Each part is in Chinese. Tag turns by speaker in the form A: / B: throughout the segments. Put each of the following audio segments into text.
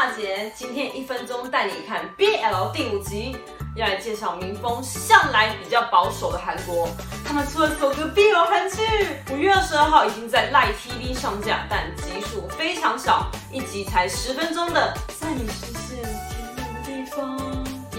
A: 大姐，今天一分钟带你看 BL 第五集，要来介绍民风向来比较保守的韩国。他们出了首个 BL 韩剧，五月二十二号已经在 Live TV 上架，但集数非常少，一集才十分钟的，在你视线停留的地方。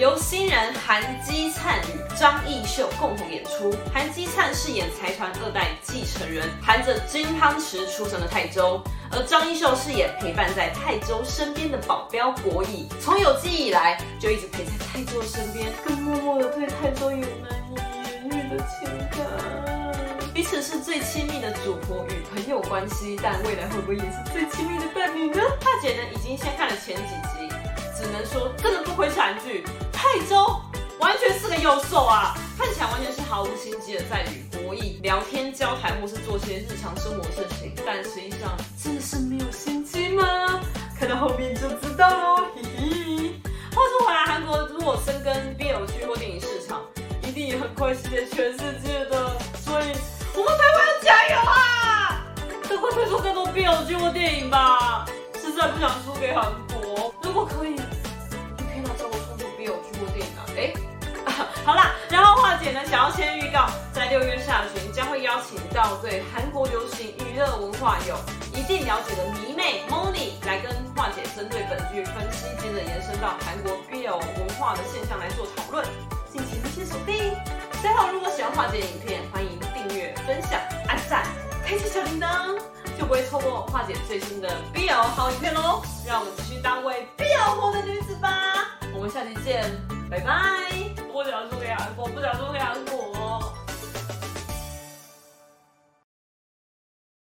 A: 由新人韩基灿与张艺秀共同演出。韩基灿饰演财团二代继承人，含着金汤匙出生的泰州；而张艺秀饰演陪伴在泰州身边的保镖国义。从有记忆以来，就一直陪在泰州身边，更默默的对泰州有难以言喻的情感。彼此是最亲密的主仆与朋友关系，但未来会不会也是最亲密的伴侣呢？大姐呢，已经先看了前几集，只能说真的不愧是韩剧。泰州完全是个幼兽啊，看起来完全是毫无心机的在与国义聊天交谈，或是做些日常生活事情，但实际上真的是没有心机吗？看到后面就知道喽，嘿嘿。话说回来，韩国如果深耕 BL 剧或电影市场，一定也很快席卷全世界的，所以我们台湾要加油啊！赶快推出更多 BL 剧或电影吧，实在不想输给韩国。如果可以。好啦，然后樺姐呢，想要先预告，在六月下旬将会邀请到对韩国流行娱乐文化有一定了解的迷妹 Moni 来跟樺姐针对本剧分析，接着延伸到韩国 BL 文化的现象来做讨论，敬请密切锁定。最后，如果喜欢樺姐的影片，欢迎订阅、分享、按赞、开启小铃铛，就不会错过樺姐最新的 BL 好影片喽。让我们继续当为 BL 活的女子吧，我们下期见，拜拜。不想送给韩国，不想送给韩国。